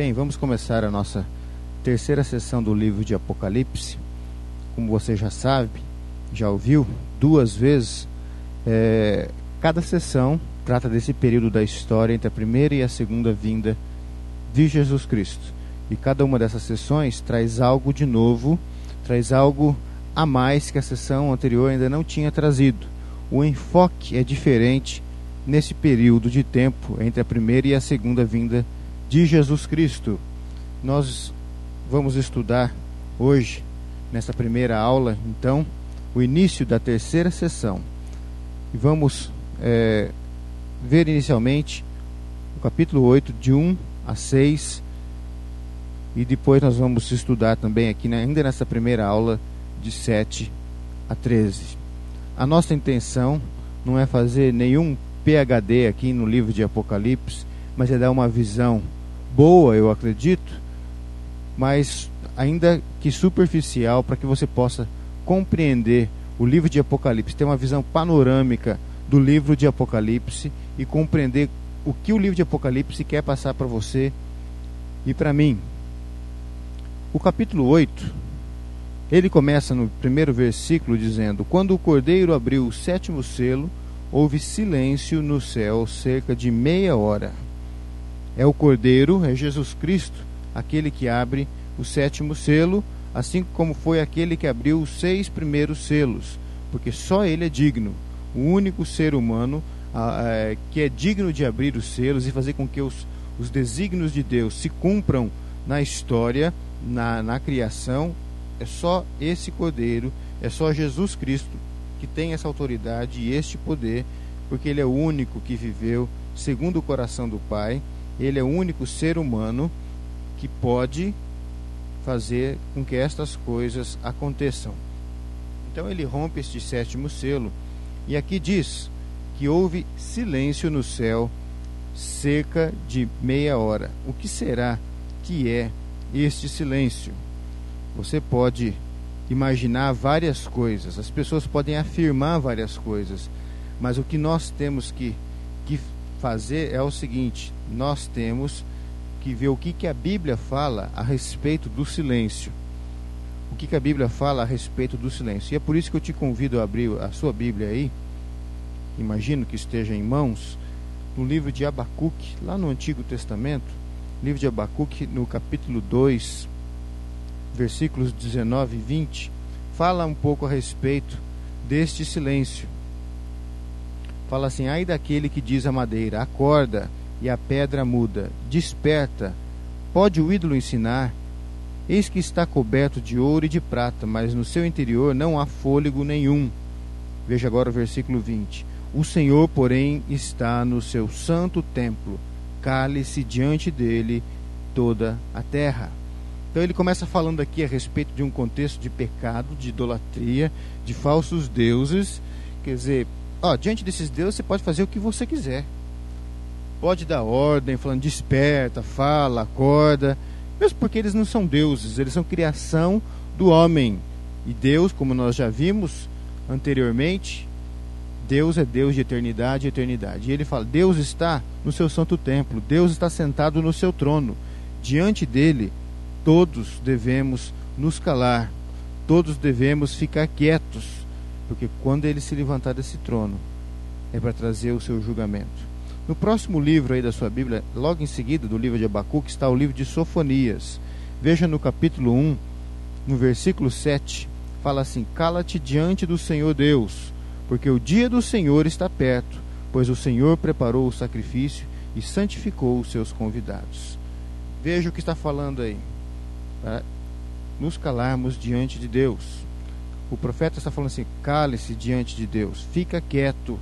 Bem, vamos começar a nossa terceira sessão do livro de Apocalipse. Como você já sabe, já ouviu duas vezes, é, cada sessão trata desse período da história entre a primeira e a segunda vinda de Jesus Cristo. E cada uma dessas sessões traz algo de novo, traz algo a mais que a sessão anterior ainda não tinha trazido. O enfoque é diferente nesse período de tempo entre a primeira e a segunda vinda de Jesus Cristo. Nós vamos estudar hoje, nessa primeira aula, então, o início da terceira sessão. E vamos é, ver inicialmente o capítulo 8, de 1 a 6. E depois nós vamos estudar também aqui, né, ainda nessa primeira aula, de 7 a 13. A nossa intenção não é fazer nenhum PhD aqui no livro de Apocalipse, mas é dar uma visão boa, eu acredito, mas ainda que superficial, para que você possa compreender o livro de Apocalipse, ter uma visão panorâmica do livro de Apocalipse e compreender o que o livro de Apocalipse quer passar para você e para mim. O capítulo 8, ele começa no primeiro versículo dizendo: Quando o cordeiro abriu o sétimo selo, houve silêncio no céu cerca de meia hora. É o cordeiro, é Jesus Cristo, aquele que abre o sétimo selo, assim como foi aquele que abriu os seis primeiros selos, porque só ele é digno, o único ser humano é, que é digno de abrir os selos e fazer com que os, os desígnios de Deus se cumpram na história, na, na criação, é só esse cordeiro, é só Jesus Cristo que tem essa autoridade e este poder, porque ele é o único que viveu segundo o coração do Pai, ele é o único ser humano que pode fazer com que estas coisas aconteçam. Então ele rompe este sétimo selo e aqui diz que houve silêncio no céu cerca de meia hora. O que será que é este silêncio? Você pode imaginar várias coisas, as pessoas podem afirmar várias coisas, mas o que nós temos que, que fazer é o seguinte: nós temos que ver o que, que a Bíblia fala a respeito do silêncio. O que, que a Bíblia fala a respeito do silêncio. E é por isso que eu te convido a abrir a sua Bíblia aí, imagino que esteja em mãos, no livro de Abacuque, lá no Antigo Testamento, livro de Abacuque, no capítulo 2, versículos 19 e 20, fala um pouco a respeito deste silêncio. Fala assim: ai daquele que diz à madeira, acorda, e a pedra muda, desperta. Pode o ídolo ensinar? Eis que está coberto de ouro e de prata, mas no seu interior não há fôlego nenhum. Veja agora o versículo 20. O Senhor, porém, está no seu santo templo, cale-se diante dele toda a terra. Então ele começa falando aqui a respeito de um contexto de pecado, de idolatria, de falsos deuses. Quer dizer, ó, diante desses deuses você pode fazer o que você quiser. Pode dar ordem, falando desperta, fala, acorda. Mesmo porque eles não são deuses, eles são criação do homem. E Deus, como nós já vimos anteriormente, Deus é Deus de eternidade e eternidade. E ele fala: Deus está no seu santo templo, Deus está sentado no seu trono. Diante dele todos devemos nos calar, todos devemos ficar quietos, porque quando ele se levantar desse trono, é para trazer o seu julgamento. No próximo livro aí da sua Bíblia, logo em seguida do livro de Abacuque, está o livro de Sofonias. Veja no capítulo 1, no versículo 7, fala assim: Cala-te diante do Senhor Deus, porque o dia do Senhor está perto, pois o Senhor preparou o sacrifício e santificou os seus convidados. Veja o que está falando aí para nos calarmos diante de Deus. O profeta está falando assim: cale-se diante de Deus, fica quieto,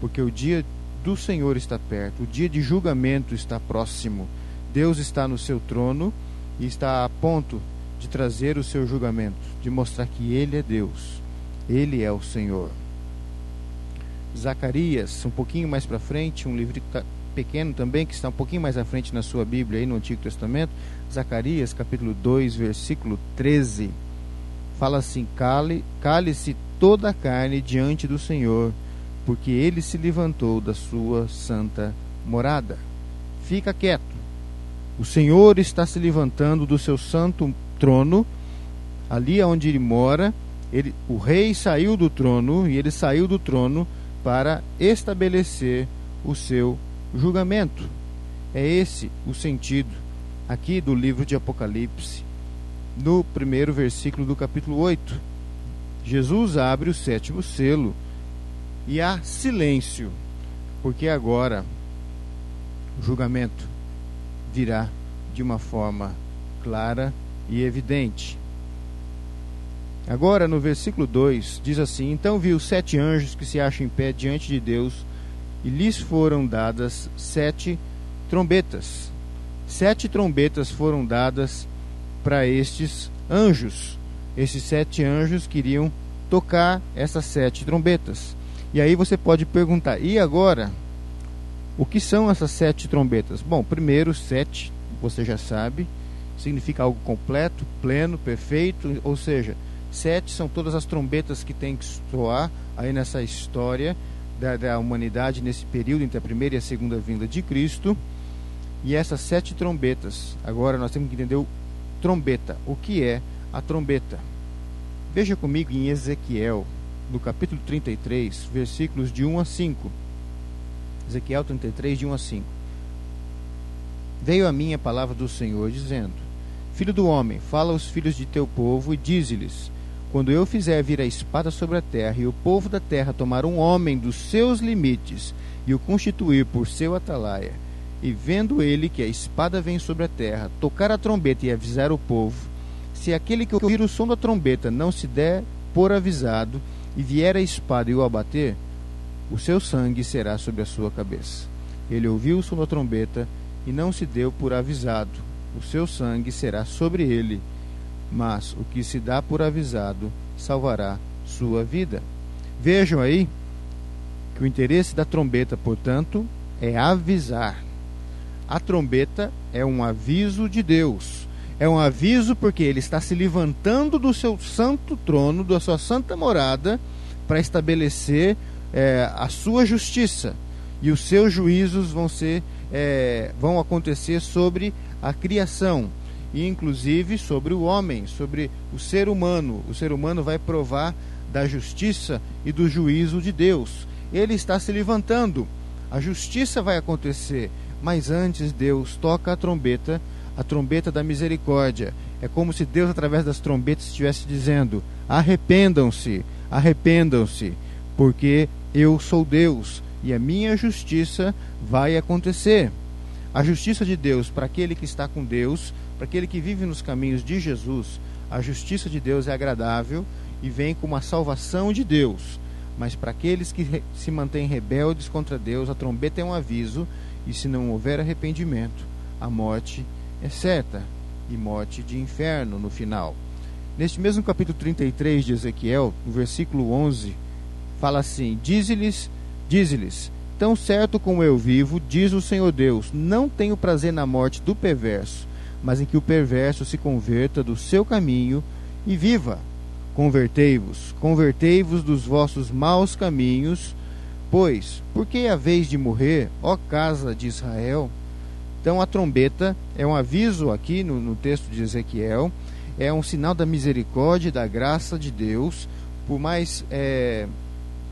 porque o dia do Senhor está perto, o dia de julgamento está próximo. Deus está no seu trono e está a ponto de trazer o seu julgamento, de mostrar que Ele é Deus, Ele é o Senhor. Zacarias, um pouquinho mais para frente, um livro pequeno também, que está um pouquinho mais à frente na sua Bíblia, aí no Antigo Testamento, Zacarias, capítulo 2, versículo 13, fala assim: Cale, cale-se toda a carne diante do Senhor, porque ele se levantou da sua santa morada. Fica quieto, O Senhor está se levantando do seu santo trono, ali onde ele mora. Ele, o rei saiu do trono e ele saiu do trono para estabelecer o seu julgamento. É esse o sentido aqui do livro de Apocalipse, no primeiro versículo do capítulo 8. Jesus abre o sétimo selo e há silêncio, porque agora o julgamento virá de uma forma clara e evidente. Agora, no versículo 2, diz assim: Então viu sete anjos que se acham em pé diante de Deus, e lhes foram dadas sete trombetas. Sete trombetas foram dadas para estes anjos. Esses sete anjos queriam tocar essas sete trombetas. E aí você pode perguntar: e agora? O que são essas sete trombetas? Bom, primeiro, sete, você já sabe, significa algo completo, pleno, perfeito, ou seja, sete são todas as trombetas que tem que soar aí nessa história da, da humanidade, nesse período entre a primeira e a segunda vinda de Cristo. E essas sete trombetas, agora nós temos que entender trombeta. O que é a trombeta? Veja comigo em Ezequiel, no capítulo 33, versículos de 1 a 5. Ezequiel 33, de 1 a 5. Veio a mim a palavra do Senhor, dizendo: Filho do homem, fala aos filhos de teu povo e dize-lhes: Quando eu fizer vir a espada sobre a terra, e o povo da terra tomar um homem dos seus limites, e o constituir por seu atalaia, e vendo ele que a espada vem sobre a terra, tocar a trombeta e avisar o povo, se aquele que ouvir o som da trombeta não se der por avisado, e vier a espada e o abater, o seu sangue será sobre a sua cabeça. Ele ouviu o som da trombeta e não se deu por avisado. O seu sangue será sobre ele, mas o que se dá por avisado salvará sua vida. Vejam aí que o interesse da trombeta, portanto, é avisar. A trombeta é um aviso de Deus. É um aviso porque ele está se levantando do seu santo trono, da sua santa morada, para estabelecer é, a sua justiça e os seus juízos vão ser é, vão acontecer sobre a criação e inclusive sobre o homem, sobre o ser humano. O ser humano vai provar da justiça e do juízo de Deus. Ele está se levantando. A justiça vai acontecer, mas antes Deus toca a trombeta, a trombeta da misericórdia. É como se Deus através das trombetas estivesse dizendo: arrependam-se, arrependam-se, porque eu sou Deus e a minha justiça vai acontecer. A justiça de Deus para aquele que está com Deus, para aquele que vive nos caminhos de Jesus, a justiça de Deus é agradável e vem com uma salvação de Deus. Mas para aqueles que se mantêm rebeldes contra Deus, a trombeta é um aviso, e se não houver arrependimento, a morte é certa e morte de inferno no final. Neste mesmo capítulo 33 de Ezequiel, no versículo 11, fala assim: Dize-lhes, dize-lhes, tão certo como eu vivo, diz o Senhor Deus, não tenho prazer na morte do perverso, mas em que o perverso se converta do seu caminho e viva. Convertei-vos, convertei-vos dos vossos maus caminhos, pois, porque a vez de morrer, ó casa de Israel? Então a trombeta é um aviso aqui no, no texto de Ezequiel, é um sinal da misericórdia e da graça de Deus, por mais é,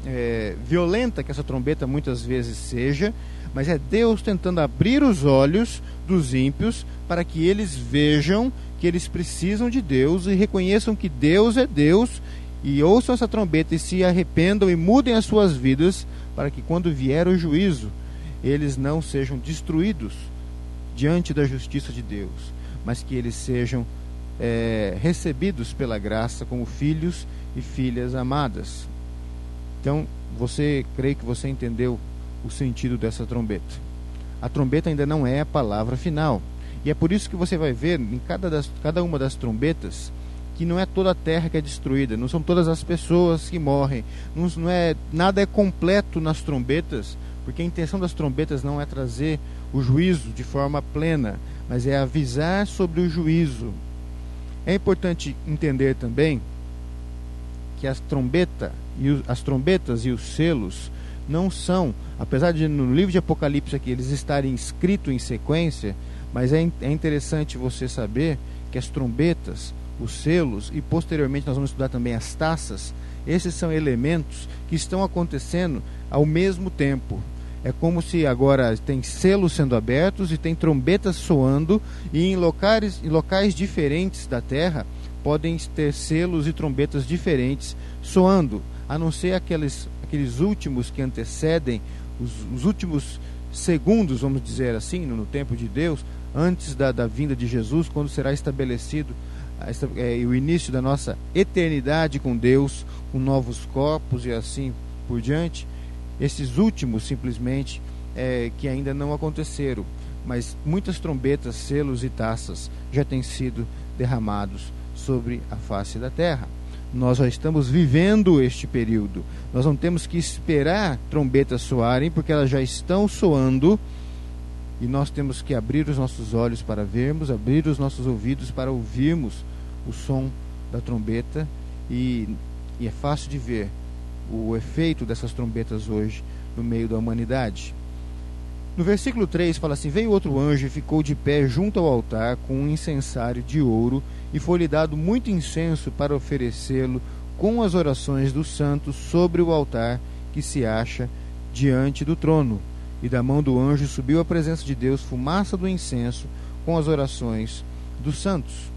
é, violenta que essa trombeta muitas vezes seja, mas é Deus tentando abrir os olhos dos ímpios para que eles vejam que eles precisam de Deus e reconheçam que Deus é Deus e ouçam essa trombeta e se arrependam e mudem as suas vidas para que quando vier o juízo eles não sejam destruídos diante da justiça de Deus, mas que eles sejam é, recebidos pela graça como filhos e filhas amadas. Então, você creio que você entendeu o sentido dessa trombeta. A trombeta ainda não é a palavra final. E é por isso que você vai ver em cada, das, cada uma das trombetas que não é toda a terra que é destruída, não são todas as pessoas que morrem, não, não é nada é completo nas trombetas, porque a intenção das trombetas não é trazer o juízo de forma plena, mas é avisar sobre o juízo. É importante entender também que a trombeta e as trombetas e os selos não são, apesar de no livro de Apocalipse aqui eles estarem escritos em sequência, Mas é, é interessante você saber que as trombetas, os selos e posteriormente nós vamos estudar também as taças, esses são elementos que estão acontecendo ao mesmo tempo. É como se agora tem selos sendo abertos e tem trombetas soando, e em locais, em locais diferentes da terra podem ter selos e trombetas diferentes soando, a não ser aqueles, aqueles últimos que antecedem, os, os últimos segundos, vamos dizer assim, no, no tempo de Deus, antes da, da vinda de Jesus, quando será estabelecido é, o início da nossa eternidade com Deus, com novos corpos e assim por diante. Esses últimos, simplesmente, é, que ainda não aconteceram, mas muitas trombetas, selos e taças já têm sido derramados sobre a face da terra. Nós já estamos vivendo este período. Nós não temos que esperar trombetas soarem, porque elas já estão soando e nós temos que abrir os nossos olhos para vermos, abrir os nossos ouvidos para ouvirmos o som da trombeta e, e é fácil de ver o efeito dessas trombetas hoje no meio da humanidade. No versículo 3 fala assim: Veio outro anjo e ficou de pé junto ao altar com um incensário de ouro, e foi-lhe dado muito incenso para oferecê-lo com as orações dos santos sobre o altar que se acha diante do trono. E da mão do anjo subiu à presença de Deus fumaça do incenso com as orações dos santos.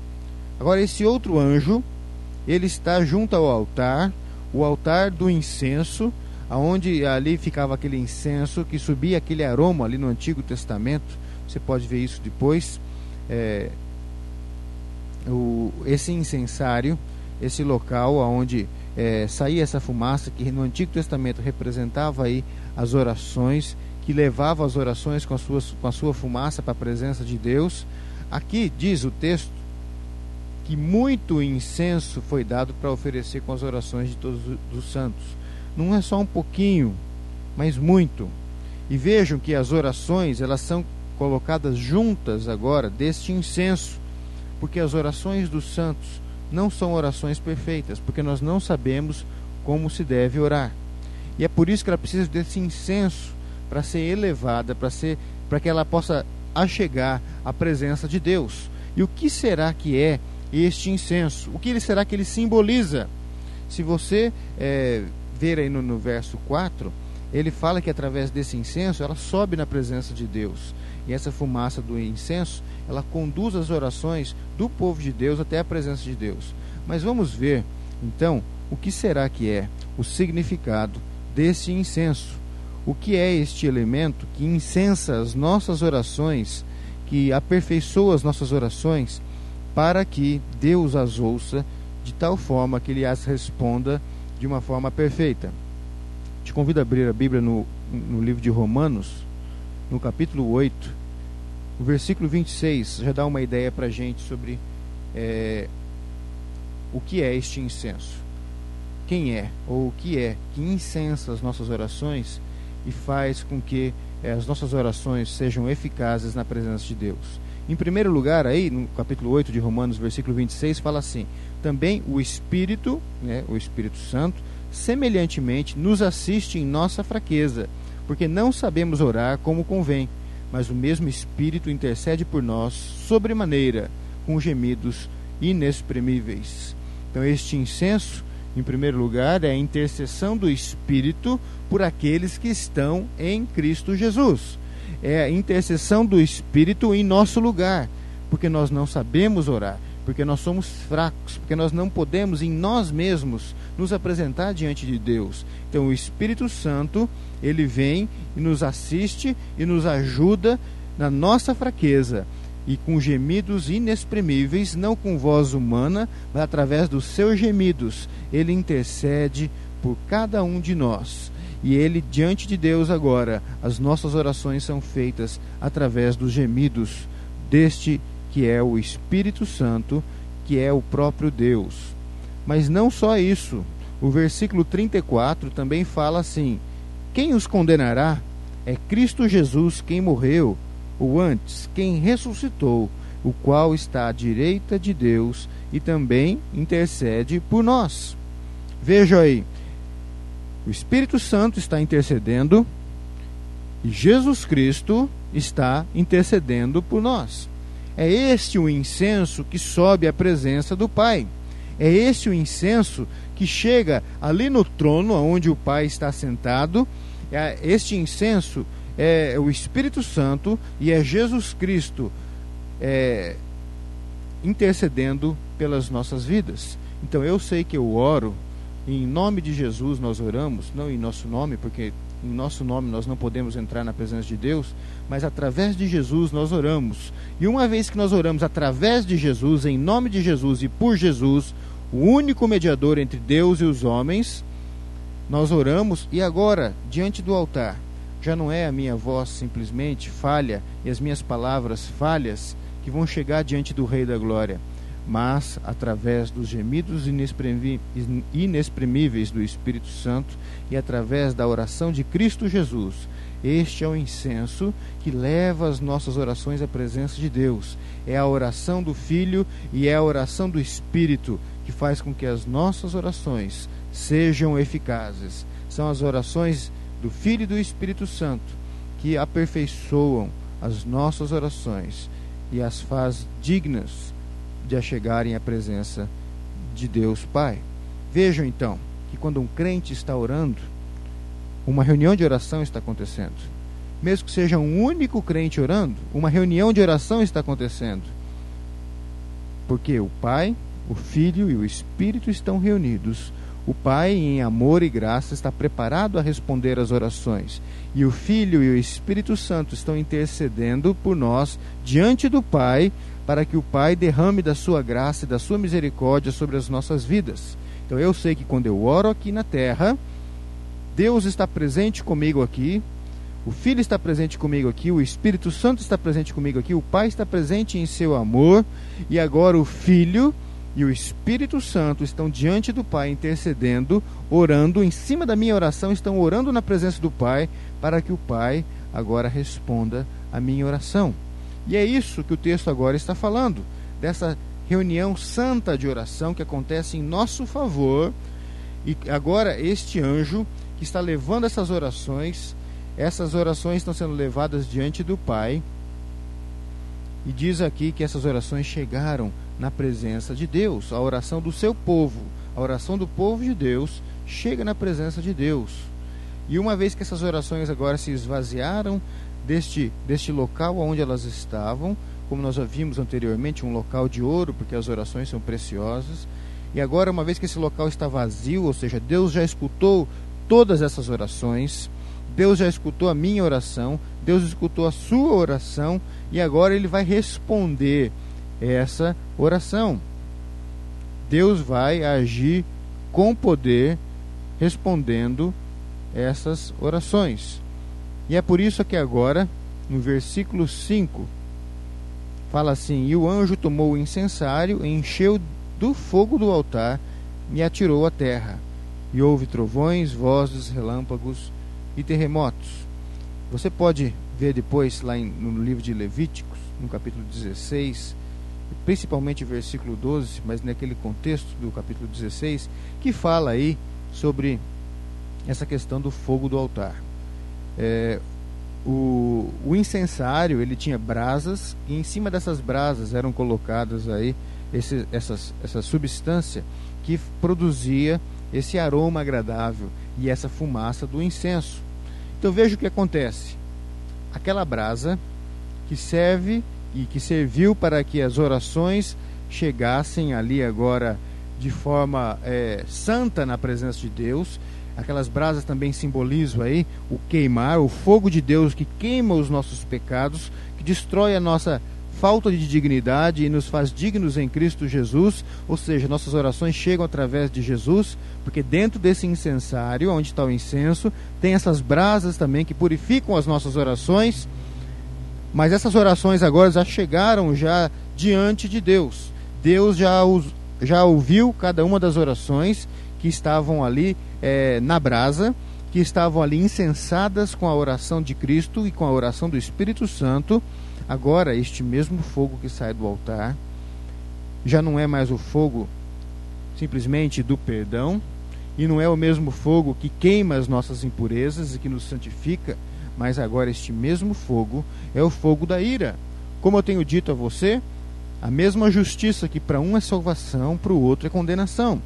Agora, esse outro anjo, ele está junto ao altar, o altar do incenso, aonde ali ficava aquele incenso que subia aquele aroma ali no Antigo Testamento. Você pode ver isso depois. É, o, esse incensário, esse local aonde é, saía essa fumaça que no Antigo Testamento representava aí as orações, que levava as orações com a sua, com a sua fumaça para a presença de Deus. Aqui diz o texto que muito incenso foi dado para oferecer com as orações de todos os santos. Não é só um pouquinho, mas muito. E vejam que as orações, elas são colocadas juntas agora deste incenso, porque as orações dos santos não são orações perfeitas, porque nós não sabemos como se deve orar. E é por isso que ela precisa desse incenso para ser elevada, para ser para que ela possa achegar à presença de Deus. E o que será que é este incenso. O que ele será que ele simboliza? Se você é, ver aí no, no verso 4, ele fala que através desse incenso ela sobe na presença de Deus. E essa fumaça do incenso, ela conduz as orações do povo de Deus até a presença de Deus. Mas vamos ver, então, o que será que é o significado desse incenso? O que é este elemento que incensa as nossas orações, que aperfeiçoa as nossas orações para que Deus as ouça de tal forma que ele as responda de uma forma perfeita. Te convido a abrir a Bíblia no, no livro de Romanos, no capítulo 8, o versículo 26 já dá uma ideia para a gente sobre é, o que é este incenso. Quem é, ou o que é, que incensa as nossas orações e faz com que é, as nossas orações sejam eficazes na presença de Deus. Em primeiro lugar, aí, no capítulo 8 de Romanos, versículo 26, fala assim: Também o Espírito, né, o Espírito Santo, semelhantemente nos assiste em nossa fraqueza, porque não sabemos orar como convém, mas o mesmo Espírito intercede por nós sobremaneira, com gemidos inexprimíveis. Então, este incenso, em primeiro lugar, é a intercessão do Espírito por aqueles que estão em Cristo Jesus é a intercessão do Espírito em nosso lugar, porque nós não sabemos orar, porque nós somos fracos, porque nós não podemos em nós mesmos nos apresentar diante de Deus. Então o Espírito Santo, ele vem e nos assiste e nos ajuda na nossa fraqueza e com gemidos inexprimíveis, não com voz humana, mas através dos seus gemidos, ele intercede por cada um de nós. E ele, diante de Deus agora, as nossas orações são feitas através dos gemidos deste que é o Espírito Santo, que é o próprio Deus. Mas não só isso. O versículo 34 também fala assim: Quem os condenará? É Cristo Jesus quem morreu, ou antes, quem ressuscitou, o qual está à direita de Deus e também intercede por nós. Veja aí, o Espírito Santo está intercedendo e Jesus Cristo está intercedendo por nós. É este o incenso que sobe à presença do Pai. É este o incenso que chega ali no trono onde o Pai está sentado. É este incenso é o Espírito Santo e é Jesus Cristo é, intercedendo pelas nossas vidas. Então eu sei que eu oro, em nome de Jesus nós oramos, não em nosso nome, porque em nosso nome nós não podemos entrar na presença de Deus, mas através de Jesus nós oramos. E uma vez que nós oramos através de Jesus, em nome de Jesus e por Jesus, o único mediador entre Deus e os homens, nós oramos e agora, diante do altar, já não é a minha voz simplesmente falha e as minhas palavras falhas que vão chegar diante do Rei da Glória, mas através dos gemidos inexprimíveis do Espírito Santo e através da oração de Cristo Jesus. Este é o incenso que leva as nossas orações à presença de Deus. É a oração do Filho e é a oração do Espírito que faz com que as nossas orações sejam eficazes. São as orações do Filho e do Espírito Santo, que aperfeiçoam as nossas orações e as faz dignas de chegarem à presença de Deus Pai. Vejam então que quando um crente está orando, uma reunião de oração está acontecendo. Mesmo que seja um único crente orando, uma reunião de oração está acontecendo. Porque o Pai, o Filho e o Espírito estão reunidos o Pai, em amor e graça, está preparado a responder às orações. E o Filho e o Espírito Santo estão intercedendo por nós diante do Pai, para que o Pai derrame da sua graça e da sua misericórdia sobre as nossas vidas. Então eu sei que quando eu oro aqui na terra, Deus está presente comigo aqui, o Filho está presente comigo aqui, o Espírito Santo está presente comigo aqui, o Pai está presente em seu amor, e agora o Filho e o Espírito Santo estão diante do Pai intercedendo, orando, em cima da minha oração, estão orando na presença do Pai, para que o Pai agora responda a minha oração. E é isso que o texto agora está falando, dessa reunião santa de oração que acontece em nosso favor. E agora este anjo que está levando essas orações, essas orações estão sendo levadas diante do Pai. E diz aqui que essas orações chegaram na presença de Deus. A oração do seu povo, a oração do povo de Deus, chega na presença de Deus. E uma vez que essas orações agora se esvaziaram deste, deste local onde elas estavam, como nós já vimos anteriormente, um local de ouro, porque as orações são preciosas. E agora, uma vez que esse local está vazio, ou seja, Deus já escutou todas essas orações, Deus já escutou a minha oração, Deus escutou a sua oração, e agora ele vai responder essa oração. Deus vai agir com poder respondendo essas orações. E é por isso que agora, no versículo 5, fala assim: E o anjo tomou o incensário, encheu do fogo do altar e atirou à terra. E houve trovões, vozes, relâmpagos e terremotos. Você pode ver depois, lá no livro de Levíticos, no capítulo 16, principalmente versículo 12, mas naquele contexto do capítulo 16, que fala aí sobre essa questão do fogo do altar. É, o, o, incensário ele tinha brasas e em cima dessas brasas eram colocadas aí esse, essas, essa substância que produzia esse aroma agradável e essa fumaça do incenso. Então veja o que acontece. Aquela brasa que serve e que serviu para que as orações chegassem ali agora de forma é, santa na presença de Deus. Aquelas brasas também simbolizam aí o queimar, o fogo de Deus que queima os nossos pecados, que destrói a nossa falta de dignidade e nos faz dignos em Cristo Jesus, ou seja, nossas orações chegam através de Jesus, porque dentro desse incensário, onde está o incenso, tem essas brasas também que purificam as nossas orações mas essas orações agora já chegaram já diante de Deus. Deus já, já ouviu cada uma das orações que estavam ali é, na brasa, que estavam ali incensadas com a oração de Cristo e com a oração do Espírito Santo. Agora, este mesmo fogo que sai do altar já não é mais o fogo simplesmente do perdão, e não é o mesmo fogo que queima as nossas impurezas e que nos santifica, mas agora este mesmo fogo é o fogo da ira. Como eu tenho dito a você, a mesma justiça que para um é salvação, para o outro é condenação.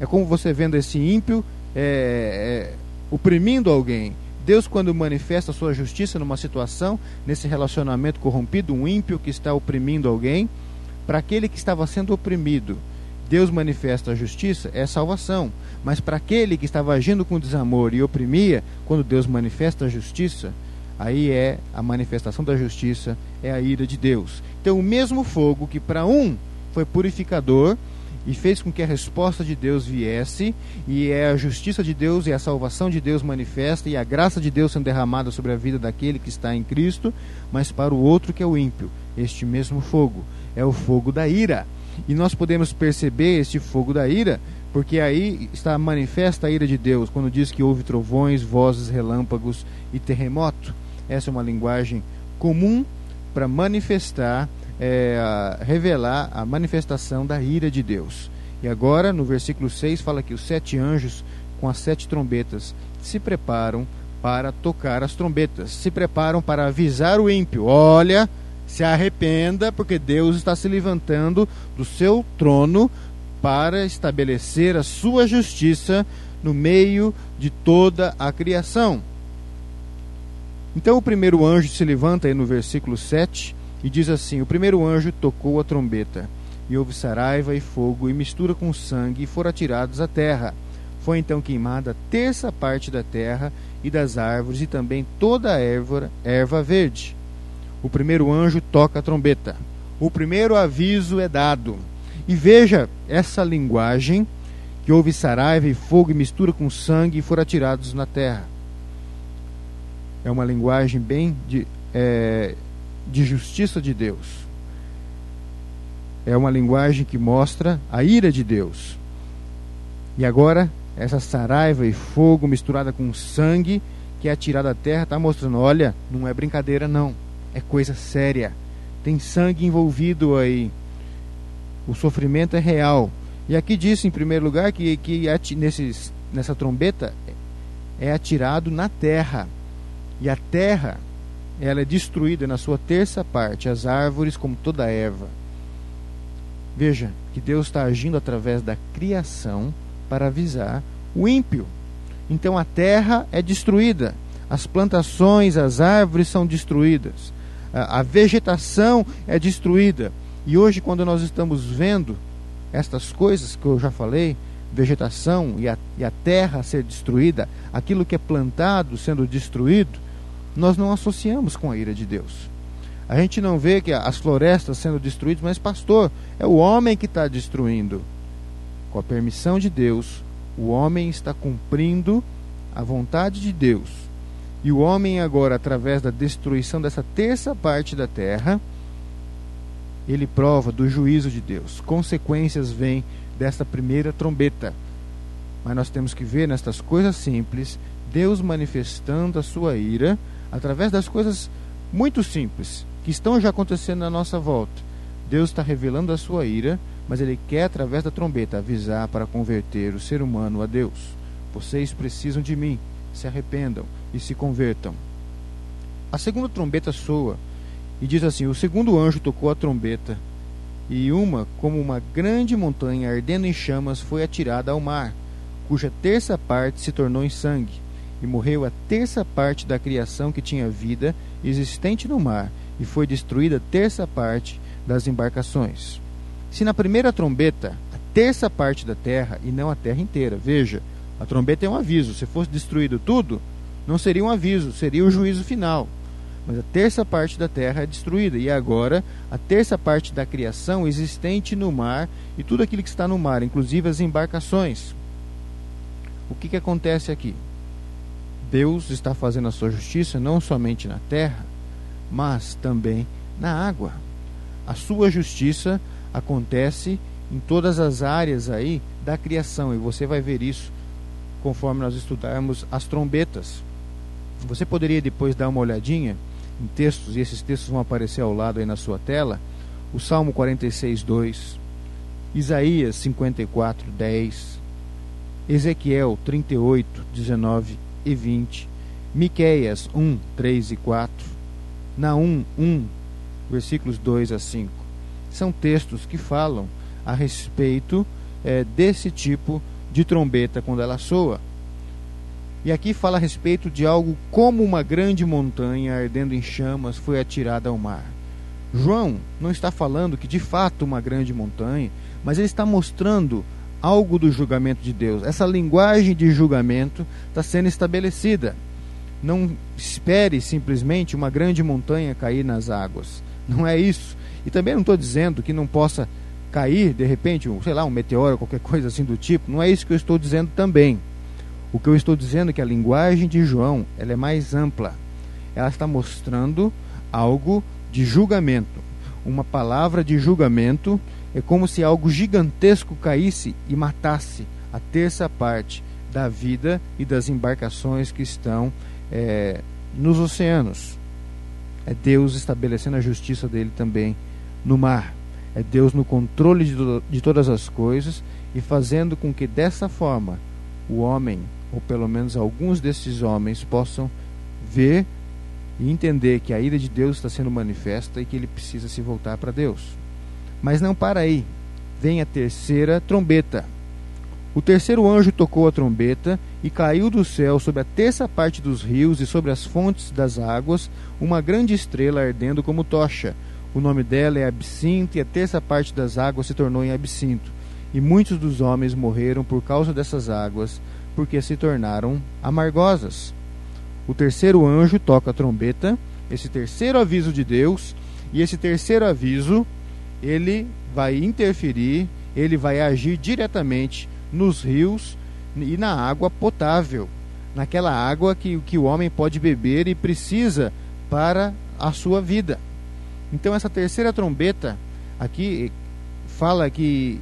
É como você vendo esse ímpio é, é, oprimindo alguém. Deus, quando manifesta a sua justiça numa situação, nesse relacionamento corrompido, um ímpio que está oprimindo alguém, para aquele que estava sendo oprimido, Deus manifesta a justiça, é salvação. Mas para aquele que estava agindo com desamor e oprimia, quando Deus manifesta a justiça, aí é a manifestação da justiça, é a ira de Deus. Então, o mesmo fogo que para um foi purificador e fez com que a resposta de Deus viesse, e é a justiça de Deus e a salvação de Deus manifesta, e a graça de Deus sendo derramada sobre a vida daquele que está em Cristo, mas para o outro que é o ímpio, este mesmo fogo é o fogo da ira. E nós podemos perceber este fogo da ira, porque aí está manifesta a ira de Deus, quando diz que houve trovões, vozes, relâmpagos e terremoto. Essa é uma linguagem comum para manifestar, é, a, revelar a manifestação da ira de Deus. E agora, no versículo 6, fala que os sete anjos com as sete trombetas se preparam para tocar as trombetas, se preparam para avisar o ímpio: olha, se arrependa, porque Deus está se levantando do seu trono para estabelecer a sua justiça no meio de toda a criação. Então o primeiro anjo se levanta aí no versículo 7 e diz assim: O primeiro anjo tocou a trombeta, e houve saraiva e fogo, e mistura com sangue, e foram atirados à terra. Foi então queimada a terça parte da terra e das árvores, e também toda a erva, erva verde. O primeiro anjo toca a trombeta. O primeiro aviso é dado. E veja essa linguagem que houve saraiva e fogo e mistura com sangue e foram atirados na terra é uma linguagem bem de, é, de justiça de Deus. É uma linguagem que mostra a ira de Deus. E agora, essa saraiva e fogo misturada com sangue que é atirada à terra está mostrando: olha, não é brincadeira, não. É coisa séria. Tem sangue envolvido aí. O sofrimento é real. E aqui diz, em primeiro lugar, que, que nesses, nessa trombeta é atirado na terra. E a terra, ela é destruída na sua terça parte, as árvores como toda erva. Veja que Deus está agindo através da criação para avisar o ímpio. Então a terra é destruída, as plantações, as árvores são destruídas, a vegetação é destruída. E hoje, quando nós estamos vendo estas coisas que eu já falei, vegetação e a, e a terra ser destruída, aquilo que é plantado sendo destruído, nós não associamos com a ira de Deus. A gente não vê que as florestas sendo destruídas, mas, pastor, é o homem que está destruindo. Com a permissão de Deus, o homem está cumprindo a vontade de Deus. E o homem, agora, através da destruição dessa terça parte da terra, ele prova do juízo de Deus. Consequências vêm desta primeira trombeta. Mas nós temos que ver nestas coisas simples Deus manifestando a sua ira através das coisas muito simples que estão já acontecendo na nossa volta. Deus está revelando a sua ira, mas Ele quer, através da trombeta, avisar para converter o ser humano a Deus. Vocês precisam de mim, se arrependam e se convertam. A segunda trombeta soa e diz assim: O segundo anjo tocou a trombeta, e uma, como uma grande montanha ardendo em chamas, foi atirada ao mar, cuja terça parte se tornou em sangue e morreu a terça parte da criação que tinha vida existente no mar, e foi destruída a terça parte das embarcações. Se na primeira trombeta, a terça parte da terra e não a terra inteira, veja, a trombeta é um aviso, se fosse destruído tudo, não seria um aviso, seria o juízo final. Mas a terça parte da terra é destruída, e agora a terça parte da criação existente no mar e tudo aquilo que está no mar, inclusive as embarcações. O que, que acontece aqui? Deus está fazendo a sua justiça não somente na terra, mas também na água. A sua justiça acontece em todas as áreas aí da criação e você vai ver isso conforme nós estudarmos as trombetas. Você poderia depois dar uma olhadinha em textos, e esses textos vão aparecer ao lado aí na sua tela, o Salmo 46, 2, Isaías 54, 10, Ezequiel 38, 19 e 20 Miqueias 1, 3 e 4, Naum 1, versículos 2 a 5. São textos que falam a respeito é, desse tipo de trombeta quando ela soa. E aqui fala a respeito de algo como uma grande montanha ardendo em chamas foi atirada ao mar. João não está falando que de fato uma grande montanha, mas ele está mostrando algo do julgamento de Deus. Essa linguagem de julgamento está sendo estabelecida. Não espere simplesmente uma grande montanha cair nas águas. Não é isso. E também não estou dizendo que não possa cair, de repente, um, sei lá, um meteoro, qualquer coisa assim do tipo. Não é isso que eu estou dizendo também. O que eu estou dizendo é que a linguagem de João ela é mais ampla. Ela está mostrando algo de julgamento. Uma palavra de julgamento é como se algo gigantesco caísse e matasse a terça parte da vida e das embarcações que estão é, nos oceanos. É Deus estabelecendo a justiça dele também no mar. É Deus no controle de, de todas as coisas e fazendo com que dessa forma o homem ou pelo menos alguns desses homens, possam ver e entender que a ira de Deus está sendo manifesta e que ele precisa se voltar para Deus. Mas não para aí. Vem a terceira trombeta. O terceiro anjo tocou a trombeta e caiu do céu sobre a terça parte dos rios e sobre as fontes das águas uma grande estrela ardendo como tocha. O nome dela é Absinto e a terça parte das águas se tornou em Absinto. E muitos dos homens morreram por causa dessas águas, porque se tornaram amargosas. O terceiro anjo toca a trombeta, esse terceiro aviso de Deus, e esse terceiro aviso, ele vai interferir, ele vai agir diretamente nos rios e na água potável, naquela água que, que o homem pode beber e precisa para a sua vida. Então essa terceira trombeta aqui fala que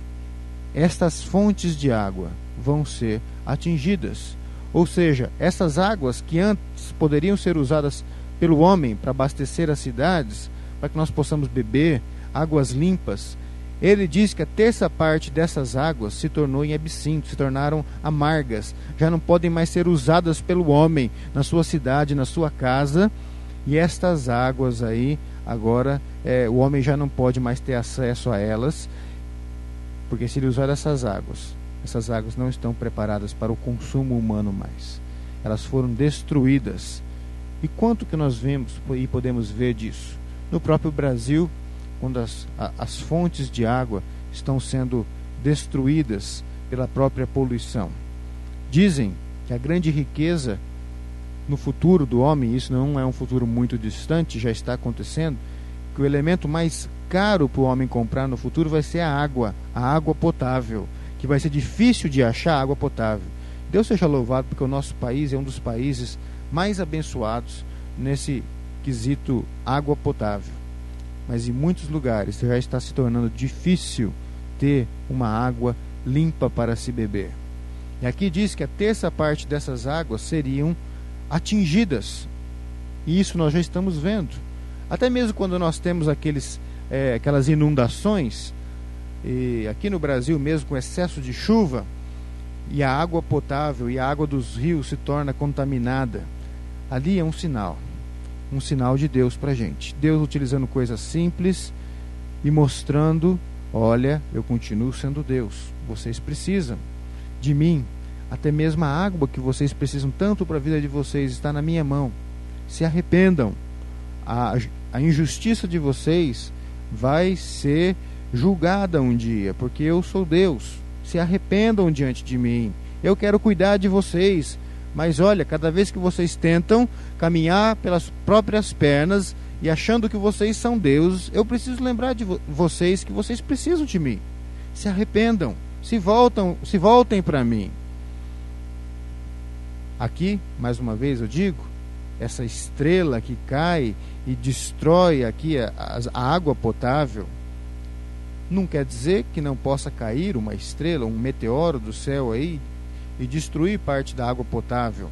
estas fontes de água vão ser atingidas. Ou seja, essas águas que antes poderiam ser usadas pelo homem para abastecer as cidades, para que nós possamos beber águas limpas, ele diz que a terça parte dessas águas se tornou em absinto, se tornaram amargas, já não podem mais ser usadas pelo homem na sua cidade, na sua casa, e estas águas aí, agora é, o homem já não pode mais ter acesso a elas, porque se ele usar essas águas, essas águas não estão preparadas para o consumo humano mais. Elas foram destruídas. E quanto que nós vemos e podemos ver disso? No próprio Brasil, quando as, as fontes de água estão sendo destruídas pela própria poluição. Dizem que a grande riqueza no futuro do homem, isso não é um futuro muito distante, já está acontecendo, que o elemento mais caro para o homem comprar no futuro vai ser a água, a água potável que vai ser difícil de achar água potável. Deus seja louvado porque o nosso país é um dos países mais abençoados nesse quesito água potável. Mas em muitos lugares já está se tornando difícil ter uma água limpa para se beber. E aqui diz que a terça parte dessas águas seriam atingidas. E isso nós já estamos vendo. Até mesmo quando nós temos aqueles, é, aquelas inundações, e aqui no Brasil mesmo com excesso de chuva e a água potável e a água dos rios se torna contaminada, ali é um sinal, um sinal de Deus para gente. Deus utilizando coisas simples e mostrando, olha, eu continuo sendo Deus. Vocês precisam de mim. Até mesmo a água que vocês precisam tanto para a vida de vocês está na minha mão. Se arrependam. A, a injustiça de vocês vai ser julgada um dia, porque eu sou Deus. Se arrependam diante de mim. Eu quero cuidar de vocês. Mas olha, cada vez que vocês tentam caminhar pelas próprias pernas e achando que vocês são Deus, eu preciso lembrar de vo vocês que vocês precisam de mim. Se arrependam, se voltam, se voltem para mim. Aqui, mais uma vez eu digo, essa estrela que cai e destrói aqui a, a água potável, não quer dizer que não possa cair uma estrela, um meteoro do céu aí e destruir parte da água potável.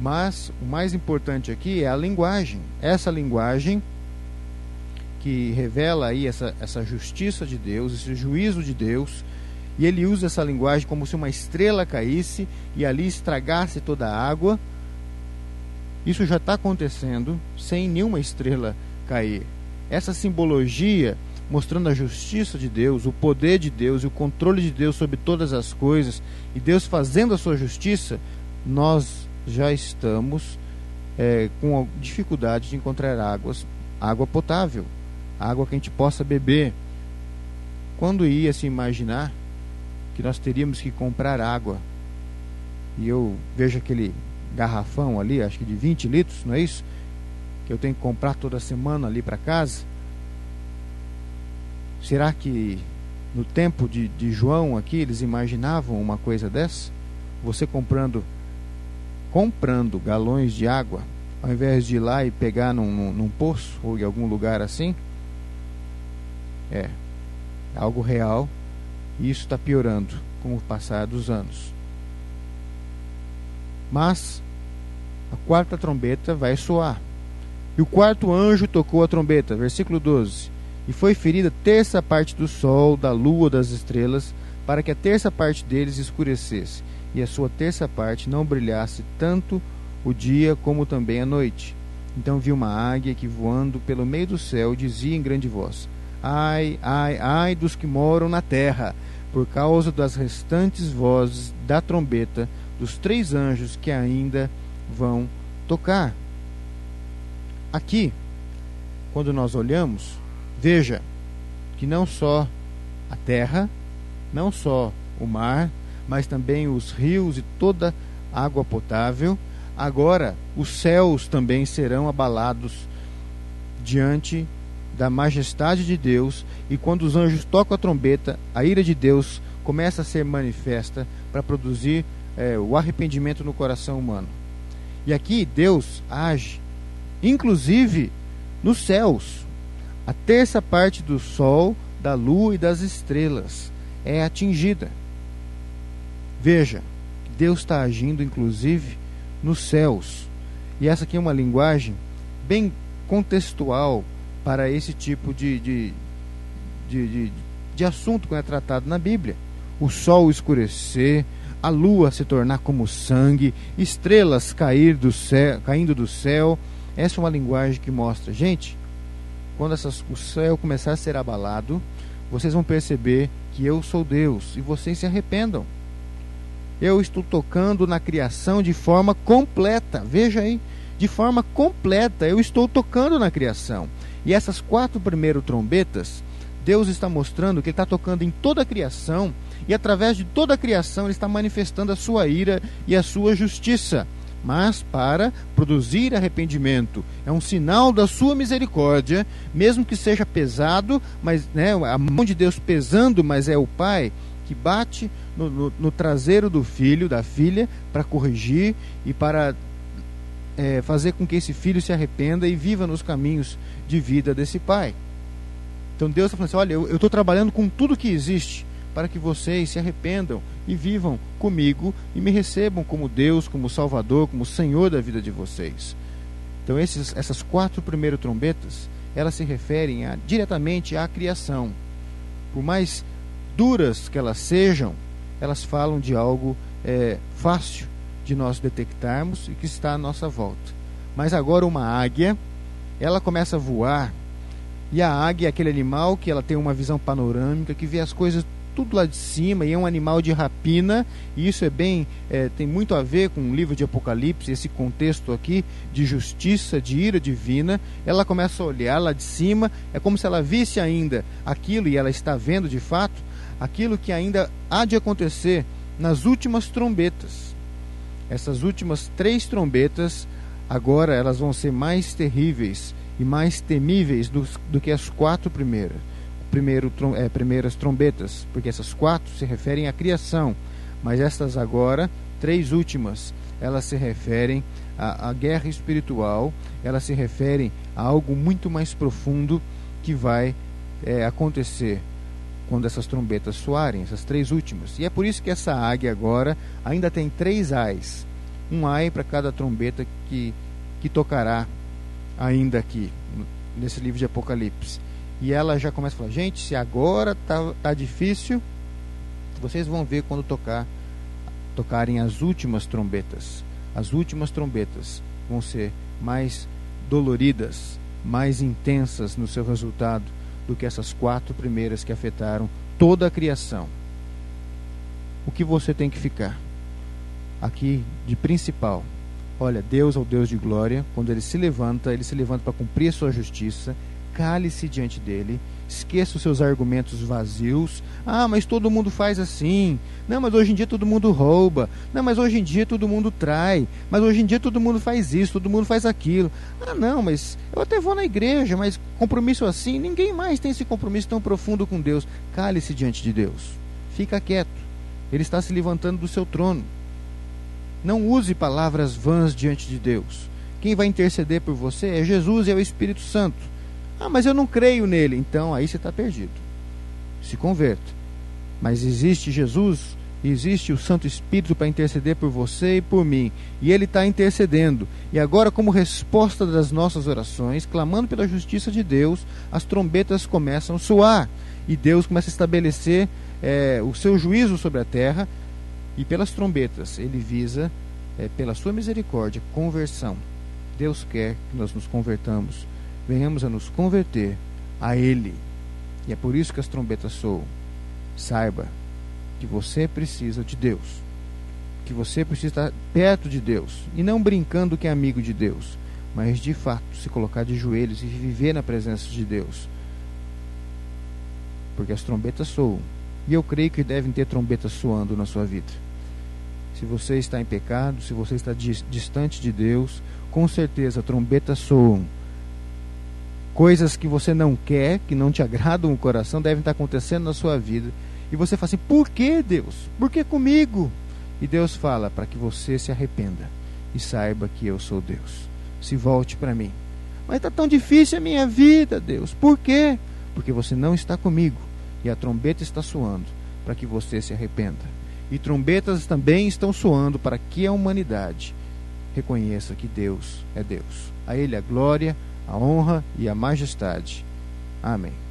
Mas o mais importante aqui é a linguagem. Essa linguagem que revela aí essa, essa justiça de Deus, esse juízo de Deus, e ele usa essa linguagem como se uma estrela caísse e ali estragasse toda a água, Isso já está acontecendo sem nenhuma estrela cair. Essa simbologia mostrando a justiça de Deus, o poder de Deus e o controle de Deus sobre todas as coisas, e Deus fazendo a sua justiça, nós já estamos é, com dificuldade de encontrar águas, água potável, água que a gente possa beber. Quando ia se imaginar que nós teríamos que comprar água, e eu vejo aquele garrafão ali, acho que de 20 litros, não é isso? Que eu tenho que comprar toda semana ali para casa. Será que no tempo de, de João aqui eles imaginavam uma coisa dessa? Você comprando comprando galões de água, ao invés de ir lá e pegar num, num, num poço ou em algum lugar assim? É, é algo real e isso está piorando com o passar dos anos. Mas a quarta trombeta vai soar. E o quarto anjo tocou a trombeta, versículo 12. E foi ferida terça parte do sol, da lua, das estrelas, para que a terça parte deles escurecesse, e a sua terça parte não brilhasse tanto o dia como também a noite. Então vi uma águia que voando pelo meio do céu dizia em grande voz: Ai, ai, ai dos que moram na terra, por causa das restantes vozes da trombeta dos três anjos que ainda vão tocar. Aqui, quando nós olhamos, veja que não só a terra, não só o mar, mas também os rios e toda água potável, agora os céus também serão abalados diante da majestade de Deus, e quando os anjos tocam a trombeta, a ira de Deus começa a ser manifesta para produzir é, o arrependimento no coração humano. E aqui Deus age, inclusive nos céus. A terça parte do sol, da lua e das estrelas é atingida. Veja, Deus está agindo, inclusive, nos céus. E essa aqui é uma linguagem bem contextual para esse tipo de, de, de, de, de assunto que é tratado na Bíblia. O sol escurecer, a lua se tornar como sangue, estrelas cair do céu, caindo do céu. Essa é uma linguagem que mostra, gente, quando essas, o céu começar a ser abalado, vocês vão perceber que eu sou Deus e vocês se arrependam. Eu estou tocando na criação de forma completa. Veja aí, de forma completa, eu estou tocando na criação. E essas quatro primeiras trombetas, Deus está mostrando que Ele está tocando em toda a criação, e através de toda a criação Ele está manifestando a sua ira e a sua justiça. Mas para produzir arrependimento, é um sinal da sua misericórdia, mesmo que seja pesado, mas né, a mão de Deus pesando, mas é o Pai que bate no, no, no traseiro do filho, da filha, para corrigir e para é, fazer com que esse filho se arrependa e viva nos caminhos de vida desse pai. Então Deus está falando assim: olha, eu estou trabalhando com tudo que existe para que vocês se arrependam e vivam comigo e me recebam como Deus, como Salvador, como Senhor da vida de vocês. Então esses, essas quatro primeiras trombetas, elas se referem a, diretamente à criação. Por mais duras que elas sejam, elas falam de algo é, fácil de nós detectarmos e que está à nossa volta. Mas agora uma águia, ela começa a voar, e a águia é aquele animal que ela tem uma visão panorâmica, que vê as coisas tudo lá de cima, e é um animal de rapina, e isso é bem, é, tem muito a ver com o livro de Apocalipse, esse contexto aqui de justiça, de ira divina. Ela começa a olhar lá de cima, é como se ela visse ainda aquilo, e ela está vendo de fato, aquilo que ainda há de acontecer nas últimas trombetas essas últimas três trombetas, agora elas vão ser mais terríveis e mais temíveis do, do que as quatro primeiras. Primeiro, é, primeiras trombetas, porque essas quatro se referem à criação, mas estas agora, três últimas, elas se referem à, à guerra espiritual, elas se referem a algo muito mais profundo que vai é, acontecer quando essas trombetas soarem, essas três últimas. E é por isso que essa águia agora ainda tem três ais. Um ai para cada trombeta que, que tocará ainda aqui, nesse livro de Apocalipse. E ela já começa a falar: gente, se agora tá, tá difícil, vocês vão ver quando tocar tocarem as últimas trombetas. As últimas trombetas. vão ser mais doloridas, mais intensas no seu resultado do que essas quatro primeiras que afetaram toda a criação. O que você tem que ficar? Aqui de principal. Olha, Deus é o Deus de glória. Quando ele se levanta, ele se levanta para cumprir a sua justiça. Cale-se diante dele esqueça os seus argumentos vazios. Ah, mas todo mundo faz assim. Não, mas hoje em dia todo mundo rouba. Não, mas hoje em dia todo mundo trai. Mas hoje em dia todo mundo faz isso, todo mundo faz aquilo. Ah, não, mas eu até vou na igreja, mas compromisso assim, ninguém mais tem esse compromisso tão profundo com Deus. Cale-se diante de Deus. Fica quieto. Ele está se levantando do seu trono. Não use palavras vãs diante de Deus. Quem vai interceder por você é Jesus e é o Espírito Santo. Ah, mas eu não creio nele. Então aí você está perdido. Se converta. Mas existe Jesus, existe o Santo Espírito para interceder por você e por mim. E ele está intercedendo. E agora, como resposta das nossas orações, clamando pela justiça de Deus, as trombetas começam a soar. E Deus começa a estabelecer é, o seu juízo sobre a terra. E pelas trombetas, ele visa, é, pela sua misericórdia, conversão. Deus quer que nós nos convertamos venhamos a nos converter a Ele. E é por isso que as trombetas soam. Saiba que você precisa de Deus. Que você precisa estar perto de Deus. E não brincando que é amigo de Deus. Mas de fato se colocar de joelhos e viver na presença de Deus. Porque as trombetas soam. E eu creio que devem ter trombetas soando na sua vida. Se você está em pecado, se você está distante de Deus, com certeza trombetas soam coisas que você não quer, que não te agradam o coração, devem estar acontecendo na sua vida. E você fala assim: por que Deus? Por que comigo? E Deus fala para que você se arrependa e saiba que eu sou Deus. Se volte para mim. Mas está tão difícil a minha vida, Deus. Por quê? Porque você não está comigo e a trombeta está soando para que você se arrependa. E trombetas também estão soando para que a humanidade reconheça que Deus é Deus. A Ele a glória, a honra e a majestade. Amém.